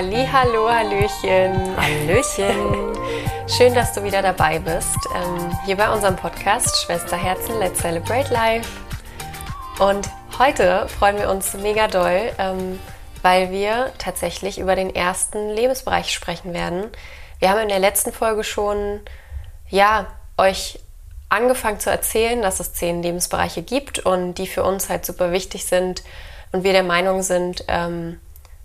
Halli, hallo, hallöchen. Hallöchen. Schön, dass du wieder dabei bist. Ähm, hier bei unserem Podcast Schwesterherzen Let's Celebrate Life. Und heute freuen wir uns mega doll, ähm, weil wir tatsächlich über den ersten Lebensbereich sprechen werden. Wir haben in der letzten Folge schon, ja, euch angefangen zu erzählen, dass es zehn Lebensbereiche gibt und die für uns halt super wichtig sind und wir der Meinung sind, ähm,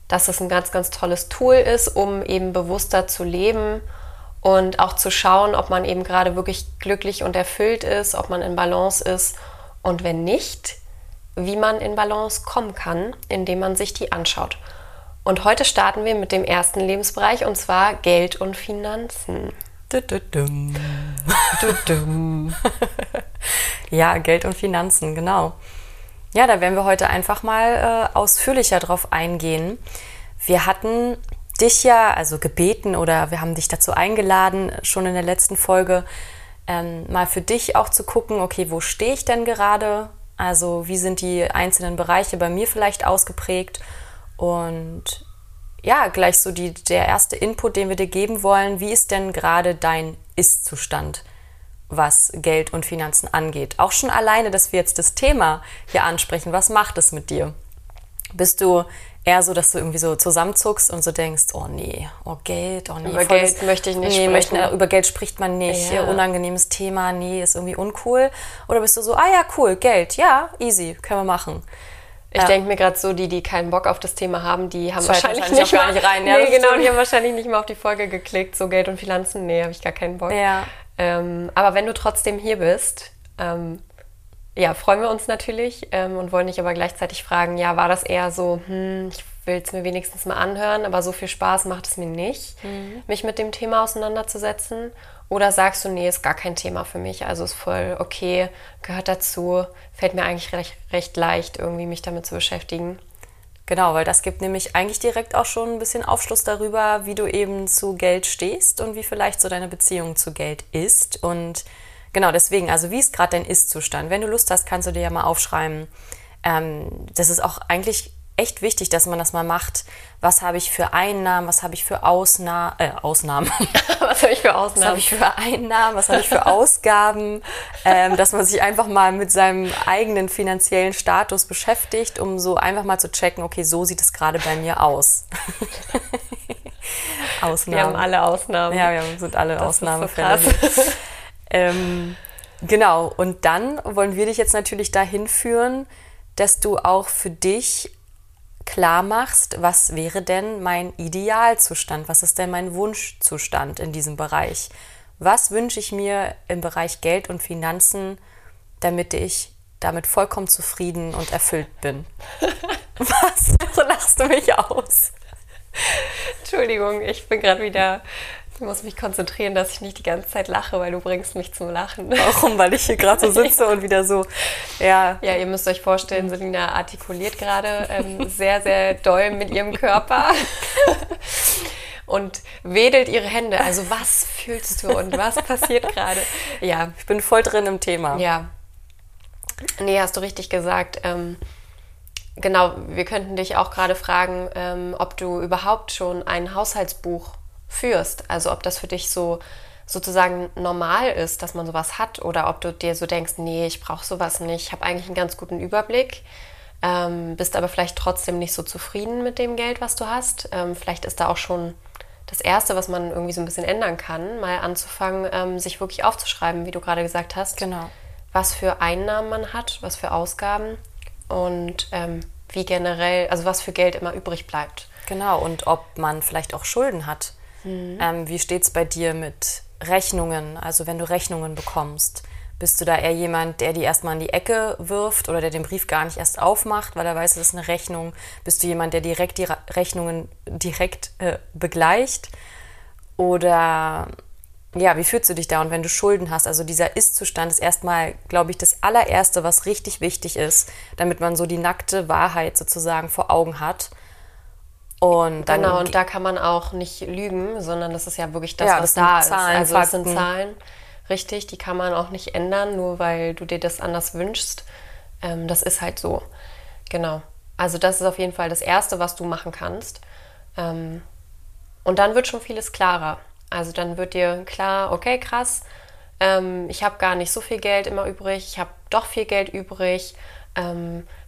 dass es ein ganz, ganz tolles Tool ist, um eben bewusster zu leben und auch zu schauen, ob man eben gerade wirklich glücklich und erfüllt ist, ob man in Balance ist und wenn nicht, wie man in Balance kommen kann, indem man sich die anschaut. Und heute starten wir mit dem ersten Lebensbereich und zwar Geld und Finanzen. ja, Geld und Finanzen, genau. Ja, da werden wir heute einfach mal äh, ausführlicher drauf eingehen. Wir hatten dich ja also gebeten oder wir haben dich dazu eingeladen, schon in der letzten Folge ähm, mal für dich auch zu gucken, okay, wo stehe ich denn gerade? Also wie sind die einzelnen Bereiche bei mir vielleicht ausgeprägt? Und ja, gleich so die, der erste Input, den wir dir geben wollen, wie ist denn gerade dein Ist-Zustand? Was Geld und Finanzen angeht. Auch schon alleine, dass wir jetzt das Thema hier ansprechen. Was macht es mit dir? Bist du eher so, dass du irgendwie so zusammenzuckst und so denkst, oh nee, oh Geld, oh nee. Über Geld das, möchte ich nicht nee, sprechen. Möchte, über Geld spricht man nicht. Ja. Unangenehmes Thema, nee, ist irgendwie uncool. Oder bist du so, ah ja, cool, Geld, ja, easy, können wir machen. Ich ja. denke mir gerade so, die, die keinen Bock auf das Thema haben, die haben wahrscheinlich, wahrscheinlich, nicht, gar nicht rein. Ja, nee, genau, die haben wahrscheinlich nicht mal auf die Folge geklickt, so Geld und Finanzen. Nee, habe ich gar keinen Bock. Ja. Ähm, aber wenn du trotzdem hier bist, ähm, ja, freuen wir uns natürlich ähm, und wollen dich aber gleichzeitig fragen, ja, war das eher so, hm, ich will es mir wenigstens mal anhören, aber so viel Spaß macht es mir nicht, mhm. mich mit dem Thema auseinanderzusetzen? Oder sagst du, nee, ist gar kein Thema für mich, also ist voll okay, gehört dazu, fällt mir eigentlich recht, recht leicht, irgendwie mich damit zu beschäftigen? Genau, weil das gibt nämlich eigentlich direkt auch schon ein bisschen Aufschluss darüber, wie du eben zu Geld stehst und wie vielleicht so deine Beziehung zu Geld ist. Und genau deswegen, also wie ist gerade dein Ist-Zustand? Wenn du Lust hast, kannst du dir ja mal aufschreiben. Ähm, das ist auch eigentlich echt wichtig, dass man das mal macht. Was habe ich für Einnahmen, was habe ich für Ausna äh, Ausnahmen? was habe ich für Ausnahmen? Was habe ich für Einnahmen, was habe ich für Ausgaben? ähm, dass man sich einfach mal mit seinem eigenen finanziellen Status beschäftigt, um so einfach mal zu checken, okay, so sieht es gerade bei mir aus. Ausnahmen. Wir haben alle Ausnahmen. Ja, wir sind alle das Ausnahmefälle. So ähm, genau, und dann wollen wir dich jetzt natürlich dahin führen, dass du auch für dich klar machst, was wäre denn mein Idealzustand, was ist denn mein Wunschzustand in diesem Bereich. Was wünsche ich mir im Bereich Geld und Finanzen, damit ich damit vollkommen zufrieden und erfüllt bin? was? So lachst du mich aus? Entschuldigung, ich bin gerade wieder ich muss mich konzentrieren, dass ich nicht die ganze Zeit lache, weil du bringst mich zum Lachen. Warum? Weil ich hier gerade so sitze und wieder so, ja. Ja, ihr müsst euch vorstellen, Selina artikuliert gerade ähm, sehr, sehr doll mit ihrem Körper und wedelt ihre Hände. Also was fühlst du und was passiert gerade? Ja. Ich bin voll drin im Thema. Ja. Nee, hast du richtig gesagt. Ähm, genau, wir könnten dich auch gerade fragen, ähm, ob du überhaupt schon ein Haushaltsbuch führst. Also ob das für dich so sozusagen normal ist, dass man sowas hat oder ob du dir so denkst, nee, ich brauche sowas nicht, ich habe eigentlich einen ganz guten Überblick, ähm, bist aber vielleicht trotzdem nicht so zufrieden mit dem Geld, was du hast. Ähm, vielleicht ist da auch schon das Erste, was man irgendwie so ein bisschen ändern kann, mal anzufangen, ähm, sich wirklich aufzuschreiben, wie du gerade gesagt hast. Genau. Was für Einnahmen man hat, was für Ausgaben und ähm, wie generell, also was für Geld immer übrig bleibt. Genau, und ob man vielleicht auch Schulden hat. Mhm. Ähm, wie steht es bei dir mit Rechnungen? Also wenn du Rechnungen bekommst, bist du da eher jemand, der die erstmal in die Ecke wirft oder der den Brief gar nicht erst aufmacht, weil er weiß, es ist eine Rechnung? Bist du jemand, der direkt die Rechnungen direkt äh, begleicht? Oder ja, wie fühlst du dich da? Und wenn du Schulden hast, also dieser Ist-Zustand ist erstmal, glaube ich, das allererste, was richtig wichtig ist, damit man so die nackte Wahrheit sozusagen vor Augen hat. Und dann genau, und da kann man auch nicht lügen, sondern das ist ja wirklich das, ja, was das da Zahlen, ist. Also Fakten. das sind Zahlen, richtig, die kann man auch nicht ändern, nur weil du dir das anders wünschst. Ähm, das ist halt so. Genau. Also das ist auf jeden Fall das Erste, was du machen kannst. Ähm, Und dann wird schon vieles klarer. Also dann wird dir klar, okay, krass, ähm, ich habe gar nicht so viel Geld immer übrig, ich habe doch viel Geld übrig.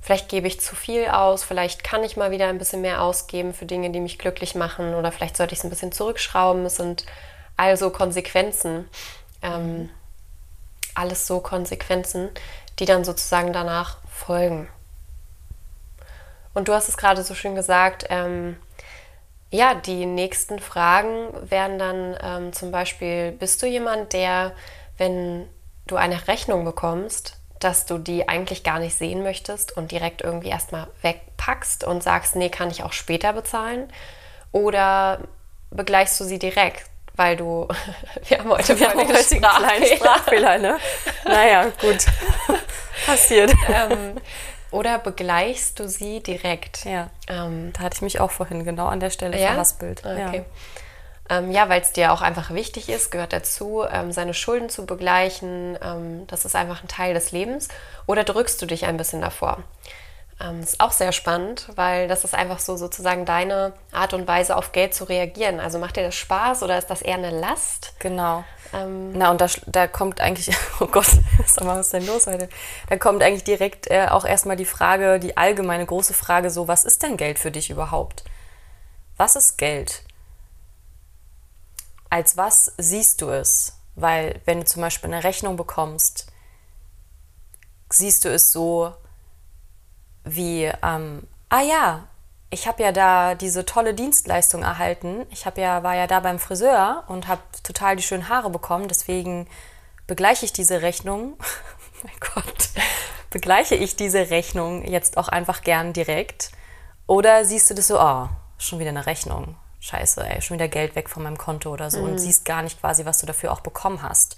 Vielleicht gebe ich zu viel aus, vielleicht kann ich mal wieder ein bisschen mehr ausgeben für Dinge, die mich glücklich machen oder vielleicht sollte ich es ein bisschen zurückschrauben. Es sind also Konsequenzen. Ähm, alles so Konsequenzen, die dann sozusagen danach folgen. Und du hast es gerade so schön gesagt, ähm, ja, die nächsten Fragen wären dann ähm, zum Beispiel, bist du jemand, der, wenn du eine Rechnung bekommst, dass du die eigentlich gar nicht sehen möchtest und direkt irgendwie erstmal wegpackst und sagst, nee, kann ich auch später bezahlen? Oder begleichst du sie direkt? Weil du, wir haben heute, wir haben heute einen kleinen Sprachfehler, ne? Naja, gut. Passiert. Ähm, oder begleichst du sie direkt? Ja. Ähm, da hatte ich mich auch vorhin genau an der Stelle ja? verhaspelt. Okay. Ja, ähm, ja weil es dir auch einfach wichtig ist, gehört dazu, ähm, seine Schulden zu begleichen. Ähm, das ist einfach ein Teil des Lebens. Oder drückst du dich ein bisschen davor? Ähm, ist auch sehr spannend, weil das ist einfach so sozusagen deine Art und Weise, auf Geld zu reagieren. Also macht dir das Spaß oder ist das eher eine Last? Genau. Ähm, Na, und da, da kommt eigentlich, oh Gott, was ist denn los heute? Da kommt eigentlich direkt äh, auch erstmal die Frage, die allgemeine große Frage, so, was ist denn Geld für dich überhaupt? Was ist Geld? Als was siehst du es? Weil, wenn du zum Beispiel eine Rechnung bekommst, siehst du es so, wie, ähm, ah ja, ich habe ja da diese tolle Dienstleistung erhalten. Ich habe ja, war ja da beim Friseur und habe total die schönen Haare bekommen. Deswegen begleiche ich diese Rechnung. mein Gott. Begleiche ich diese Rechnung jetzt auch einfach gern direkt? Oder siehst du das so, oh, schon wieder eine Rechnung. Scheiße, ey, schon wieder Geld weg von meinem Konto oder so mhm. und siehst gar nicht quasi, was du dafür auch bekommen hast.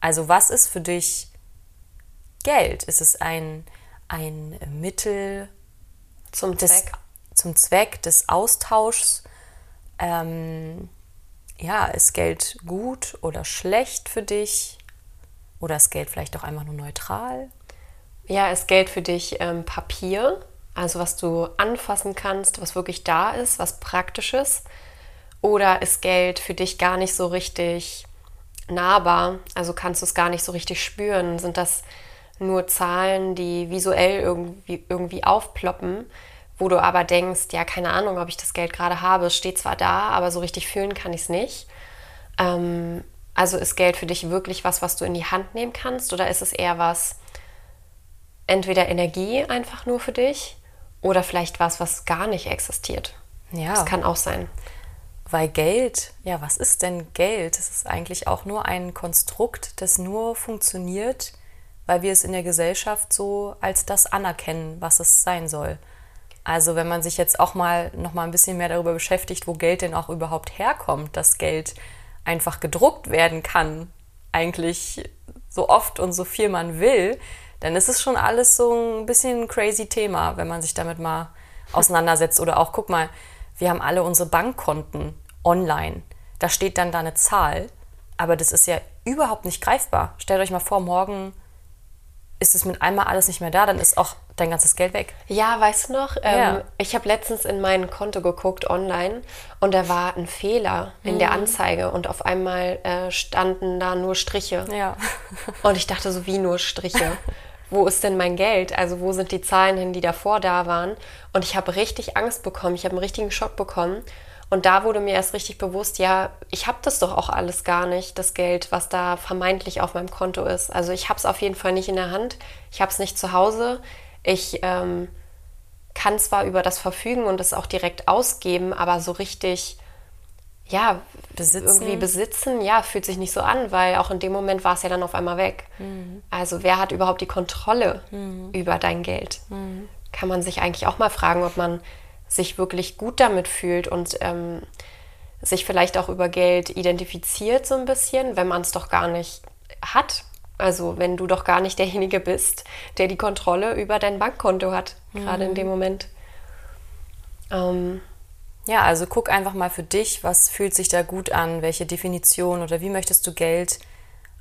Also was ist für dich Geld? Ist es ein ein Mittel zum des, Zweck, zum Zweck des Austauschs. Ähm, ja, ist Geld gut oder schlecht für dich? Oder ist Geld vielleicht auch einfach nur neutral? Ja, ist Geld für dich ähm, Papier, also was du anfassen kannst, was wirklich da ist, was praktisches? Oder ist Geld für dich gar nicht so richtig nahbar, also kannst du es gar nicht so richtig spüren? Sind das nur Zahlen, die visuell irgendwie, irgendwie aufploppen, wo du aber denkst, ja, keine Ahnung, ob ich das Geld gerade habe. Es steht zwar da, aber so richtig fühlen kann ich es nicht. Ähm, also ist Geld für dich wirklich was, was du in die Hand nehmen kannst oder ist es eher was, entweder Energie einfach nur für dich oder vielleicht was, was gar nicht existiert? Ja. Das kann auch sein. Weil Geld, ja, was ist denn Geld? Es ist eigentlich auch nur ein Konstrukt, das nur funktioniert, weil wir es in der Gesellschaft so als das anerkennen, was es sein soll. Also wenn man sich jetzt auch mal noch mal ein bisschen mehr darüber beschäftigt, wo Geld denn auch überhaupt herkommt, dass Geld einfach gedruckt werden kann, eigentlich so oft und so viel man will, dann ist es schon alles so ein bisschen ein crazy Thema, wenn man sich damit mal auseinandersetzt. Oder auch, guck mal, wir haben alle unsere Bankkonten online. Da steht dann da eine Zahl, aber das ist ja überhaupt nicht greifbar. Stellt euch mal vor, morgen ist es mit einmal alles nicht mehr da, dann ist auch dein ganzes Geld weg. Ja, weißt du noch? Ähm, ja. Ich habe letztens in mein Konto geguckt online und da war ein Fehler in mhm. der Anzeige und auf einmal äh, standen da nur Striche. Ja. und ich dachte so, wie nur Striche? wo ist denn mein Geld? Also wo sind die Zahlen hin, die davor da waren? Und ich habe richtig Angst bekommen. Ich habe einen richtigen Schock bekommen. Und da wurde mir erst richtig bewusst, ja, ich habe das doch auch alles gar nicht, das Geld, was da vermeintlich auf meinem Konto ist. Also ich habe es auf jeden Fall nicht in der Hand, ich habe es nicht zu Hause. Ich ähm, kann zwar über das verfügen und es auch direkt ausgeben, aber so richtig, ja, besitzen. irgendwie besitzen, ja, fühlt sich nicht so an, weil auch in dem Moment war es ja dann auf einmal weg. Mhm. Also wer hat überhaupt die Kontrolle mhm. über dein Geld? Mhm. Kann man sich eigentlich auch mal fragen, ob man sich wirklich gut damit fühlt und ähm, sich vielleicht auch über Geld identifiziert so ein bisschen, wenn man es doch gar nicht hat. Also wenn du doch gar nicht derjenige bist, der die Kontrolle über dein Bankkonto hat, mhm. gerade in dem Moment. Ähm, ja, also guck einfach mal für dich, was fühlt sich da gut an, welche Definition oder wie möchtest du Geld,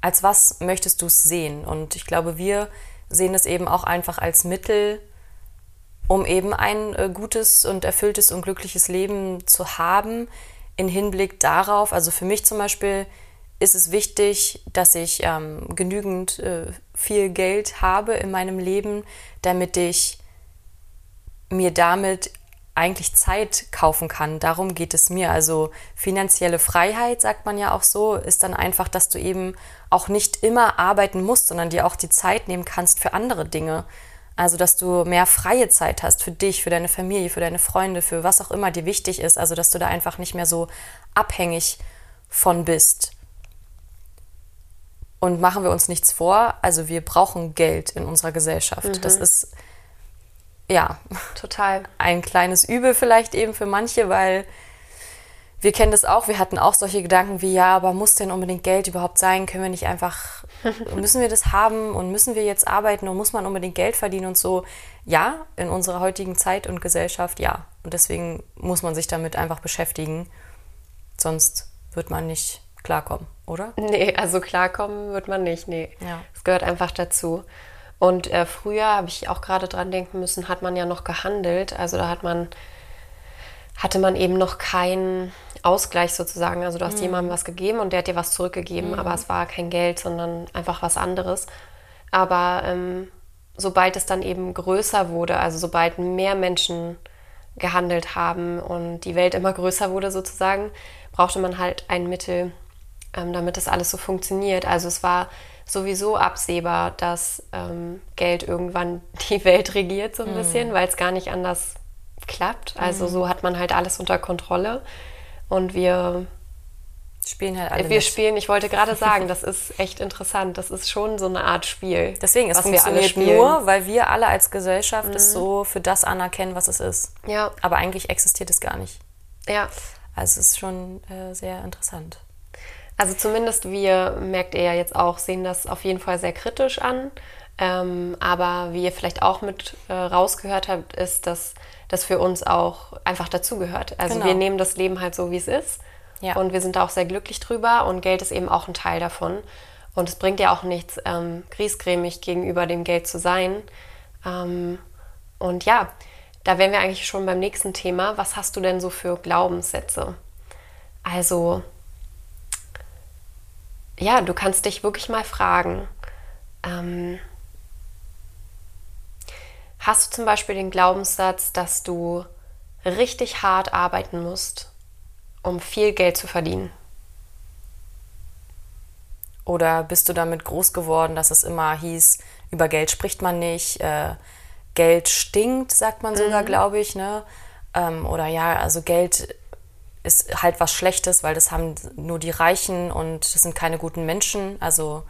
als was möchtest du es sehen? Und ich glaube, wir sehen es eben auch einfach als Mittel, um eben ein äh, gutes und erfülltes und glückliches Leben zu haben, in Hinblick darauf, also für mich zum Beispiel ist es wichtig, dass ich ähm, genügend äh, viel Geld habe in meinem Leben, damit ich mir damit eigentlich Zeit kaufen kann. Darum geht es mir. Also finanzielle Freiheit, sagt man ja auch so, ist dann einfach, dass du eben auch nicht immer arbeiten musst, sondern dir auch die Zeit nehmen kannst für andere Dinge. Also, dass du mehr freie Zeit hast für dich, für deine Familie, für deine Freunde, für was auch immer dir wichtig ist. Also, dass du da einfach nicht mehr so abhängig von bist. Und machen wir uns nichts vor, also wir brauchen Geld in unserer Gesellschaft. Mhm. Das ist ja total ein kleines Übel vielleicht eben für manche, weil wir kennen das auch. Wir hatten auch solche Gedanken wie, ja, aber muss denn unbedingt Geld überhaupt sein? Können wir nicht einfach, müssen wir das haben und müssen wir jetzt arbeiten und muss man unbedingt Geld verdienen und so? Ja, in unserer heutigen Zeit und Gesellschaft, ja. Und deswegen muss man sich damit einfach beschäftigen. Sonst wird man nicht klarkommen, oder? Nee, also klarkommen wird man nicht, nee. Ja. Es gehört einfach dazu. Und äh, früher habe ich auch gerade dran denken müssen, hat man ja noch gehandelt. Also da hat man, hatte man eben noch keinen Ausgleich sozusagen. Also du hast mhm. jemandem was gegeben und der hat dir was zurückgegeben, mhm. aber es war kein Geld, sondern einfach was anderes. Aber ähm, sobald es dann eben größer wurde, also sobald mehr Menschen gehandelt haben und die Welt immer größer wurde sozusagen, brauchte man halt ein Mittel, ähm, damit das alles so funktioniert. Also es war sowieso absehbar, dass ähm, Geld irgendwann die Welt regiert so ein mhm. bisschen, weil es gar nicht anders klappt. Also mhm. so hat man halt alles unter Kontrolle und wir spielen halt alle Wir mit. spielen, ich wollte gerade sagen, das ist echt interessant. Das ist schon so eine Art Spiel. Deswegen, es funktioniert nur, weil wir alle als Gesellschaft mhm. es so für das anerkennen, was es ist. Ja. Aber eigentlich existiert es gar nicht. Ja. Also es ist schon äh, sehr interessant. Also zumindest wir, merkt ihr ja jetzt auch, sehen das auf jeden Fall sehr kritisch an. Ähm, aber wie ihr vielleicht auch mit äh, rausgehört habt, ist, dass das für uns auch einfach dazugehört. Also genau. wir nehmen das Leben halt so, wie es ist. Ja. Und wir sind da auch sehr glücklich drüber und Geld ist eben auch ein Teil davon. Und es bringt ja auch nichts, ähm, griesgrämig gegenüber dem Geld zu sein. Ähm, und ja, da wären wir eigentlich schon beim nächsten Thema. Was hast du denn so für Glaubenssätze? Also, ja, du kannst dich wirklich mal fragen, ähm, hast du zum Beispiel den Glaubenssatz, dass du richtig hart arbeiten musst, um viel Geld zu verdienen? Oder bist du damit groß geworden, dass es immer hieß, über Geld spricht man nicht, äh, Geld stinkt, sagt man sogar, mhm. glaube ich, ne? Ähm, oder ja, also Geld ist halt was Schlechtes, weil das haben nur die Reichen und das sind keine guten Menschen. Also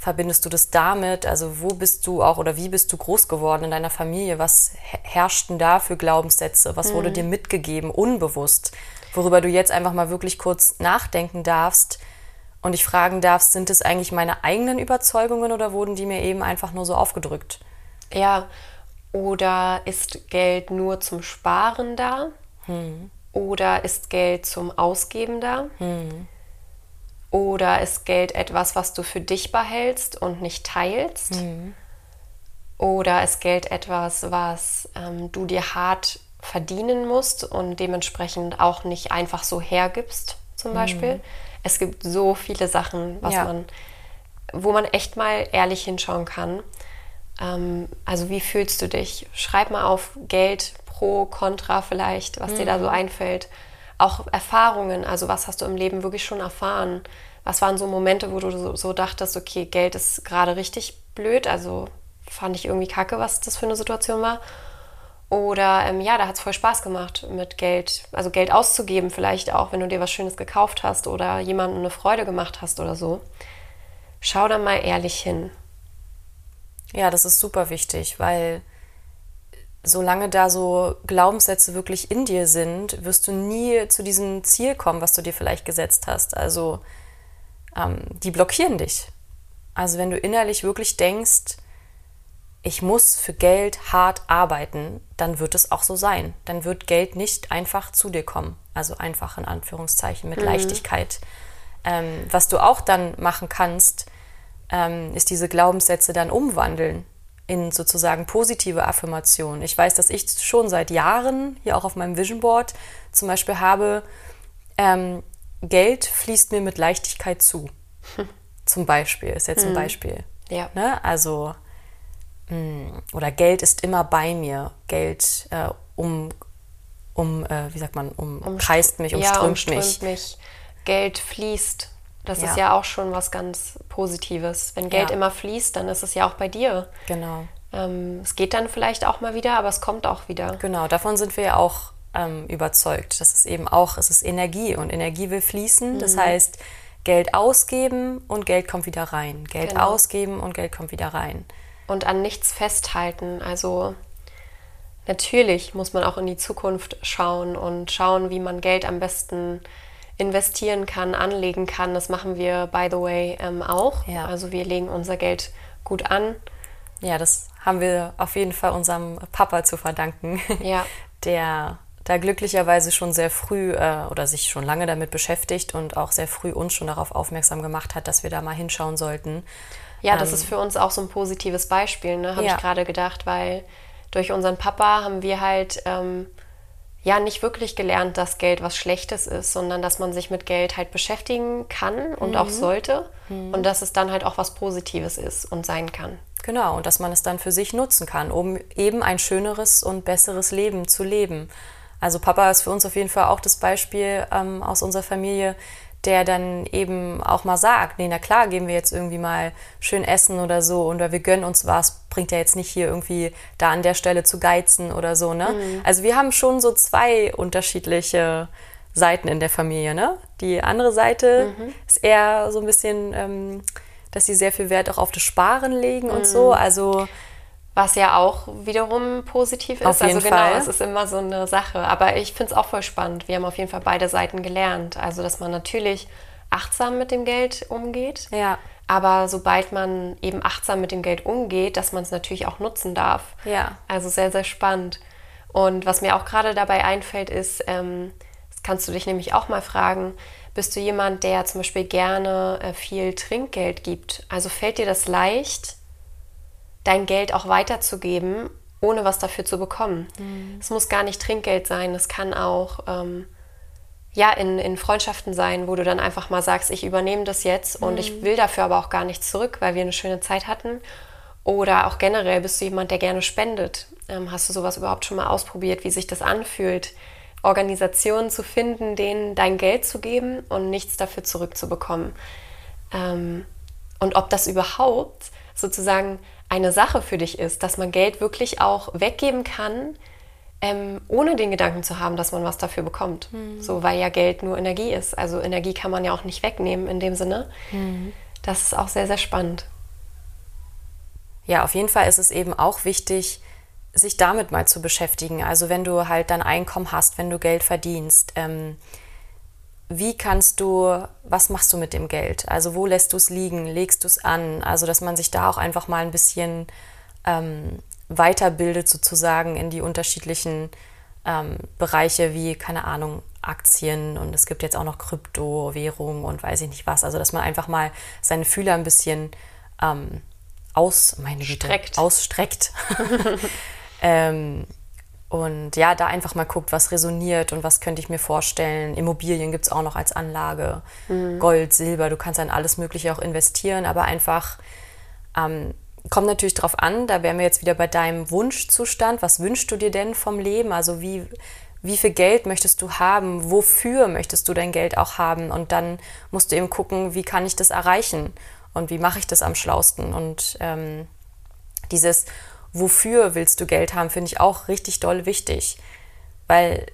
verbindest du das damit? Also wo bist du auch oder wie bist du groß geworden in deiner Familie? Was herrschten da für Glaubenssätze? Was wurde mhm. dir mitgegeben, unbewusst? Worüber du jetzt einfach mal wirklich kurz nachdenken darfst und dich fragen darfst, sind es eigentlich meine eigenen Überzeugungen oder wurden die mir eben einfach nur so aufgedrückt? Ja, oder ist Geld nur zum Sparen da? Hm. Oder ist Geld zum Ausgeben da? Hm. Oder ist Geld etwas, was du für dich behältst und nicht teilst? Hm. Oder ist Geld etwas, was ähm, du dir hart verdienen musst und dementsprechend auch nicht einfach so hergibst, zum Beispiel? Hm. Es gibt so viele Sachen, was ja. man, wo man echt mal ehrlich hinschauen kann. Ähm, also wie fühlst du dich? Schreib mal auf Geld pro, contra vielleicht, was mhm. dir da so mhm. einfällt. Auch Erfahrungen, also was hast du im Leben wirklich schon erfahren? Was waren so Momente, wo du so, so dachtest, okay, Geld ist gerade richtig blöd, also fand ich irgendwie kacke, was das für eine Situation war. Oder ähm, ja, da hat es voll Spaß gemacht, mit Geld, also Geld auszugeben, vielleicht auch, wenn du dir was Schönes gekauft hast oder jemandem eine Freude gemacht hast oder so. Schau da mal ehrlich hin. Ja, das ist super wichtig, weil solange da so Glaubenssätze wirklich in dir sind, wirst du nie zu diesem Ziel kommen, was du dir vielleicht gesetzt hast. Also ähm, die blockieren dich. Also wenn du innerlich wirklich denkst, ich muss für Geld hart arbeiten, dann wird es auch so sein. Dann wird Geld nicht einfach zu dir kommen. Also einfach in Anführungszeichen mit mhm. Leichtigkeit. Ähm, was du auch dann machen kannst, ähm, ist diese Glaubenssätze dann umwandeln in sozusagen positive Affirmationen. Ich weiß, dass ich schon seit Jahren hier auch auf meinem Vision Board zum Beispiel habe, ähm, Geld fließt mir mit Leichtigkeit zu. Zum Beispiel, ist jetzt ein Beispiel. Ja. Ne? Also, mh, oder Geld ist immer bei mir. Geld äh, um, um äh, wie sagt man, umkreist mich, ja, umströmt umströmt mich. mich. Geld fließt. Das Ja. ist ja auch schon was ganz Positives. Wenn Geld Ja. immer fließt, dann ist es ja auch bei dir. Genau. Ähm, es geht dann vielleicht auch mal wieder, aber es kommt auch wieder. Genau, davon sind wir ja auch ähm, überzeugt. Das ist eben auch, es ist Energie und Energie will fließen. Das Mhm. heißt, Geld ausgeben und Geld kommt wieder rein. Geld Genau. ausgeben und Geld kommt wieder rein. Und an nichts festhalten. Also natürlich muss man auch in die Zukunft schauen und schauen, wie man Geld am besten investieren kann, anlegen kann. Das machen wir, by the way, ähm, auch. Ja. Also wir legen unser Geld gut an. Ja, das haben wir auf jeden Fall unserem Papa zu verdanken, Ja. der da glücklicherweise schon sehr früh äh, oder sich schon lange damit beschäftigt und auch sehr früh uns schon darauf aufmerksam gemacht hat, dass wir da mal hinschauen sollten. Ja, das ist für uns auch so ein positives Beispiel, ne? habe Ja. ich gerade gedacht, weil durch unseren Papa haben wir halt ähm, ja nicht wirklich gelernt, dass Geld was Schlechtes ist, sondern dass man sich mit Geld halt beschäftigen kann und auch sollte und dass es dann halt auch was Positives ist und sein kann. Genau, und dass man es dann für sich nutzen kann, um eben ein schöneres und besseres Leben zu leben. Also Papa ist für uns auf jeden Fall auch das Beispiel ähm, aus unserer Familie, der dann eben auch mal sagt, nee, na klar, gehen wir jetzt irgendwie mal schön essen oder so und wir gönnen uns was, bringt ja jetzt nicht hier irgendwie da an der Stelle zu geizen oder so, ne? Also wir haben schon so zwei unterschiedliche Seiten in der Familie, ne? Die andere Seite ist eher so ein bisschen, ähm, dass sie sehr viel Wert auch auf das Sparen legen und so. Also Was ja auch wiederum positiv ist. Auf jeden also genau, Fall. es ist immer so eine Sache. Aber ich finde es auch voll spannend. Wir haben auf jeden Fall beide Seiten gelernt. Also, dass man natürlich achtsam mit dem Geld umgeht. Ja. Aber sobald man eben achtsam mit dem Geld umgeht, dass man es natürlich auch nutzen darf. Ja. Also sehr, sehr spannend. Und was mir auch gerade dabei einfällt, ist, ähm, das kannst du dich nämlich auch mal fragen, bist du jemand, der zum Beispiel gerne äh, viel Trinkgeld gibt? Also fällt dir das leicht, dein Geld auch weiterzugeben, ohne was dafür zu bekommen? Es muss gar nicht Trinkgeld sein, es kann auch ähm, ja, in, in Freundschaften sein, wo du dann einfach mal sagst, ich übernehme das jetzt und ich will dafür aber auch gar nichts zurück, weil wir eine schöne Zeit hatten. Oder auch generell bist du jemand, der gerne spendet. Ähm, hast du sowas überhaupt schon mal ausprobiert, wie sich das anfühlt, Organisationen zu finden, denen dein Geld zu geben und nichts dafür zurückzubekommen? Ähm, und ob das überhaupt sozusagen eine Sache für dich ist, dass man Geld wirklich auch weggeben kann, ähm, ohne den Gedanken zu haben, dass man was dafür bekommt. So, weil ja Geld nur Energie ist. Also Energie kann man ja auch nicht wegnehmen in dem Sinne. Das ist auch sehr, sehr spannend. Ja, auf jeden Fall ist es eben auch wichtig, sich damit mal zu beschäftigen. Also wenn du halt dein Einkommen hast, wenn du Geld verdienst, ähm, wie kannst du, was machst du mit dem Geld? Also wo lässt du es liegen? Legst du es an? Also dass man sich da auch einfach mal ein bisschen ähm, weiterbildet sozusagen in die unterschiedlichen ähm, Bereiche wie, keine Ahnung, Aktien und es gibt jetzt auch noch Kryptowährungen und weiß ich nicht was. Also dass man einfach mal seine Fühler ein bisschen ähm, aus, meine Güte, Streckt. ausstreckt. und ja, da einfach mal guckt, was resoniert und was könnte ich mir vorstellen. Immobilien gibt es auch noch als Anlage. Gold, Silber, du kannst an alles Mögliche auch investieren, aber einfach ähm, kommt natürlich drauf an, da wären wir jetzt wieder bei deinem Wunschzustand. Was wünschst du dir denn vom Leben? Also wie, wie viel Geld möchtest du haben? Wofür möchtest du dein Geld auch haben? Und dann musst du eben gucken, wie kann ich das erreichen? Und wie mache ich das am schlausten? Und ähm, dieses Wofür willst du Geld haben, finde ich auch richtig doll wichtig. Weil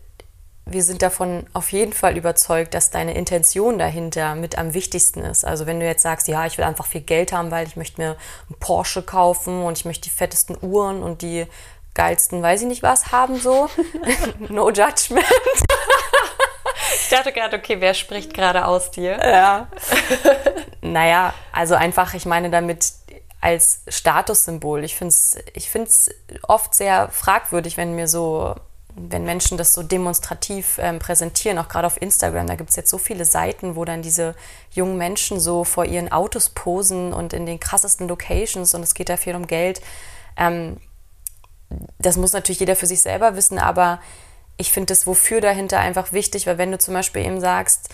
wir sind davon auf jeden Fall überzeugt, dass deine Intention dahinter mit am wichtigsten ist. Also wenn du jetzt sagst, ja, ich will einfach viel Geld haben, weil ich möchte mir einen Porsche kaufen und ich möchte die fettesten Uhren und die geilsten, weiß ich nicht was, haben so. no judgment. Ich dachte gerade, okay, wer spricht gerade aus dir? Ja. naja, also einfach, ich meine damit als Statussymbol. Ich finde es ich find's oft sehr fragwürdig, wenn mir so, wenn Menschen das so demonstrativ ähm, präsentieren, auch gerade auf Instagram. Da gibt es jetzt so viele Seiten, wo dann diese jungen Menschen so vor ihren Autos posen und in den krassesten Locations und es geht da viel um Geld. Ähm, das muss natürlich jeder für sich selber wissen, aber ich finde das Wofür dahinter einfach wichtig, weil wenn du zum Beispiel eben sagst,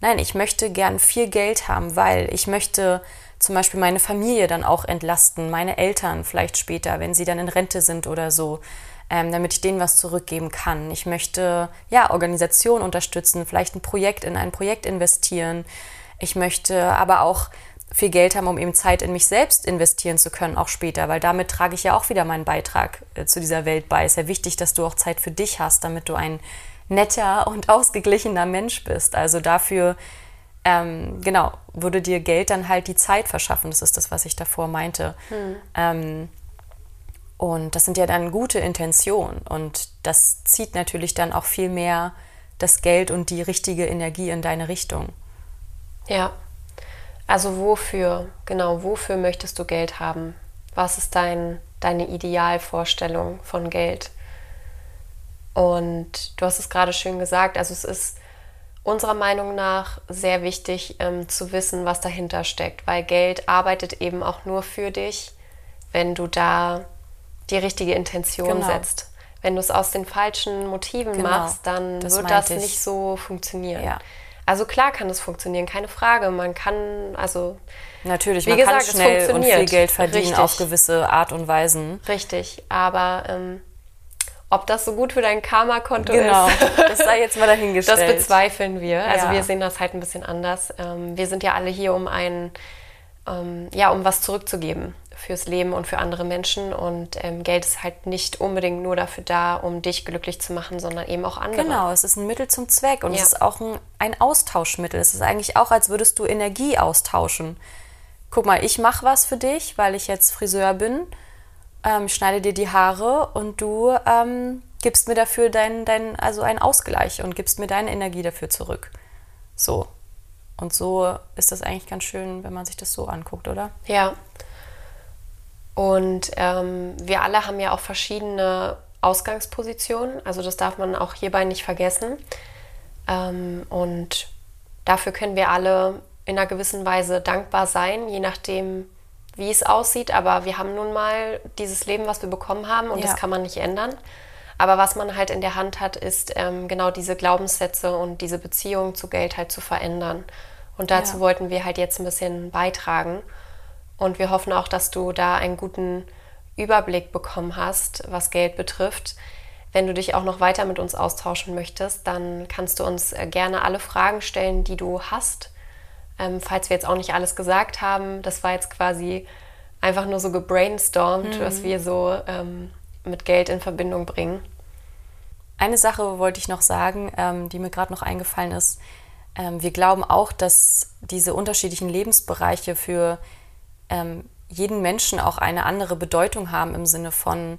nein, ich möchte gern viel Geld haben, weil ich möchte zum Beispiel meine Familie dann auch entlasten, meine Eltern vielleicht später, wenn sie dann in Rente sind oder so, ähm, damit ich denen was zurückgeben kann. Ich möchte ja Organisation unterstützen, vielleicht ein Projekt in ein Projekt investieren. Ich möchte aber auch viel Geld haben, um eben Zeit in mich selbst investieren zu können, auch später, weil damit trage ich ja auch wieder meinen Beitrag äh, zu dieser Welt bei. Es ist ja wichtig, dass du auch Zeit für dich hast, damit du ein netter und ausgeglichener Mensch bist. Also dafür, ähm, genau, würde dir Geld dann halt die Zeit verschaffen. Das ist das, was ich davor meinte. Hm. Ähm, und das sind ja dann gute Intentionen. Und das zieht natürlich dann auch viel mehr das Geld und die richtige Energie in deine Richtung. Ja. Also wofür, genau, wofür möchtest du Geld haben? Was ist dein, deine Idealvorstellung von Geld? Und du hast es gerade schön gesagt, also es ist unserer Meinung nach sehr wichtig ähm, zu wissen, was dahinter steckt, weil Geld arbeitet eben auch nur für dich, wenn du da die richtige Intention genau. setzt. Wenn du es aus den falschen Motiven genau. machst, dann das wird das ich. nicht so funktionieren. Ja. Also klar kann es funktionieren, keine Frage. Man kann, also natürlich, man gesagt, kann schnell und viel Geld verdienen Richtig. auf gewisse Art und Weisen. Richtig, aber ähm, ob das so gut für dein Karma-Konto genau. ist, das sei jetzt mal dahingestellt. Das bezweifeln wir. Also ja. wir sehen das halt ein bisschen anders. Ähm, wir sind ja alle hier, um ein, ähm, ja, um was zurückzugeben fürs Leben und für andere Menschen. Und ähm, Geld ist halt nicht unbedingt nur dafür da, um dich glücklich zu machen, sondern eben auch andere. Genau, es ist ein Mittel zum Zweck und ja. es ist auch ein, ein Austauschmittel. Es ist eigentlich auch, als würdest du Energie austauschen. Guck mal, ich mache was für dich, weil ich jetzt Friseur bin, ähm, schneide dir die Haare und du ähm, gibst mir dafür dein, dein, also einen Ausgleich und gibst mir deine Energie dafür zurück. So. Und so ist das eigentlich ganz schön, wenn man sich das so anguckt, oder? Ja, und ähm, wir alle haben ja auch verschiedene Ausgangspositionen. Also das darf man auch hierbei nicht vergessen. Ähm, und dafür können wir alle in einer gewissen Weise dankbar sein, je nachdem, wie es aussieht. Aber wir haben nun mal dieses Leben, was wir bekommen haben und ja. das kann man nicht ändern. Aber was man halt in der Hand hat, ist ähm, genau diese Glaubenssätze und diese Beziehung zu Geld halt zu verändern. Und dazu ja. wollten wir halt jetzt ein bisschen beitragen. Und wir hoffen auch, dass du da einen guten Überblick bekommen hast, was Geld betrifft. Wenn du dich auch noch weiter mit uns austauschen möchtest, dann kannst du uns äh, gerne alle Fragen stellen, die du hast. Ähm, falls wir jetzt auch nicht alles gesagt haben, das war jetzt quasi einfach nur so gebrainstormt, mhm. was wir so ähm, mit Geld in Verbindung bringen. Eine Sache wollte ich noch sagen, ähm, die mir gerade noch eingefallen ist. Ähm, wir glauben auch, dass diese unterschiedlichen Lebensbereiche für ähm, jeden Menschen auch eine andere Bedeutung haben im Sinne von,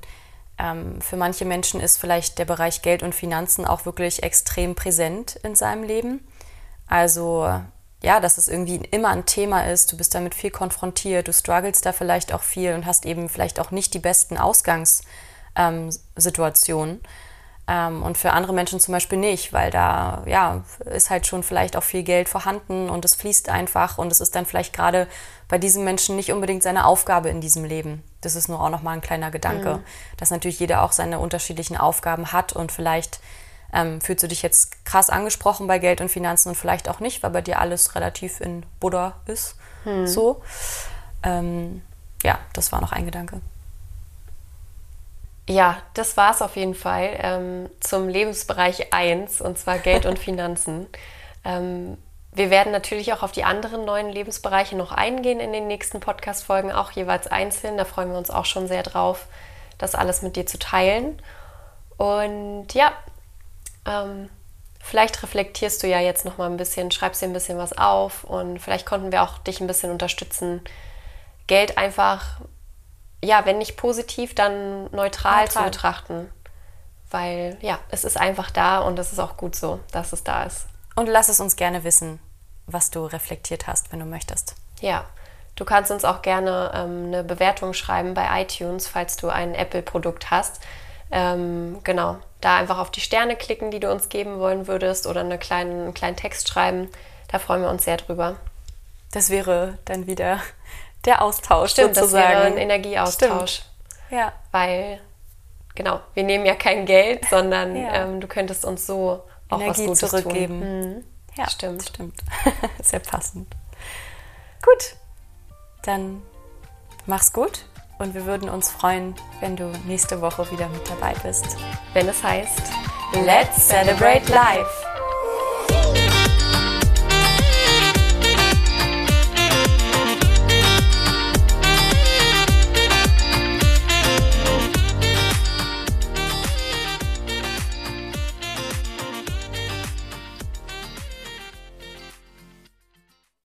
ähm, für manche Menschen ist vielleicht der Bereich Geld und Finanzen auch wirklich extrem präsent in seinem Leben. Also ja, dass es irgendwie immer ein Thema ist, du bist damit viel konfrontiert, du struggles da vielleicht auch viel und hast eben vielleicht auch nicht die besten Ausgangssituationen. Ähm, ähm, und für andere Menschen zum Beispiel nicht, weil da ja ist halt schon vielleicht auch viel Geld vorhanden und es fließt einfach und es ist dann vielleicht gerade bei diesem Menschen nicht unbedingt seine Aufgabe in diesem Leben. Das ist nur auch nochmal ein kleiner Gedanke, mhm. dass natürlich jeder auch seine unterschiedlichen Aufgaben hat und vielleicht ähm, fühlst du dich jetzt krass angesprochen bei Geld und Finanzen und vielleicht auch nicht, weil bei dir alles relativ in Buddha ist. Mhm. So. Ähm, ja, das war noch ein Gedanke. Ja, das war es auf jeden Fall ähm, zum Lebensbereich 1 und zwar Geld und Finanzen. Ähm, wir werden natürlich auch auf die anderen neuen Lebensbereiche noch eingehen in den nächsten Podcast-Folgen, auch jeweils einzeln. Da freuen wir uns auch schon sehr drauf, das alles mit dir zu teilen. Und ja, ähm, vielleicht reflektierst du ja jetzt noch mal ein bisschen, schreibst dir ein bisschen was auf und vielleicht konnten wir auch dich ein bisschen unterstützen, Geld einfach ja, wenn nicht positiv, dann neutral, neutral, zu betrachten. Weil ja, es ist einfach da und es ist auch gut so, dass es da ist. Und lass es uns gerne wissen, was du reflektiert hast, wenn du möchtest. Ja, du kannst uns auch gerne ähm, eine Bewertung schreiben bei iTunes, falls du ein Apple-Produkt hast. Ähm, genau, da einfach auf die Sterne klicken, die du uns geben wollen würdest oder eine kleinen, einen kleinen Text schreiben. Da freuen wir uns sehr drüber. Das wäre dann wieder der Austausch Stimmt, sozusagen. das wäre ein Energieaustausch. Stimmt. Ja. Weil genau, wir nehmen ja kein Geld, sondern ja. ähm, du könntest uns so auch Energie was Gutes zurückgeben. Tun. Mhm. Ja, stimmt. Stimmt. Sehr passend. Gut, dann mach's gut und wir würden uns freuen, wenn du nächste Woche wieder mit dabei bist. Wenn es heißt, Let's Celebrate Life!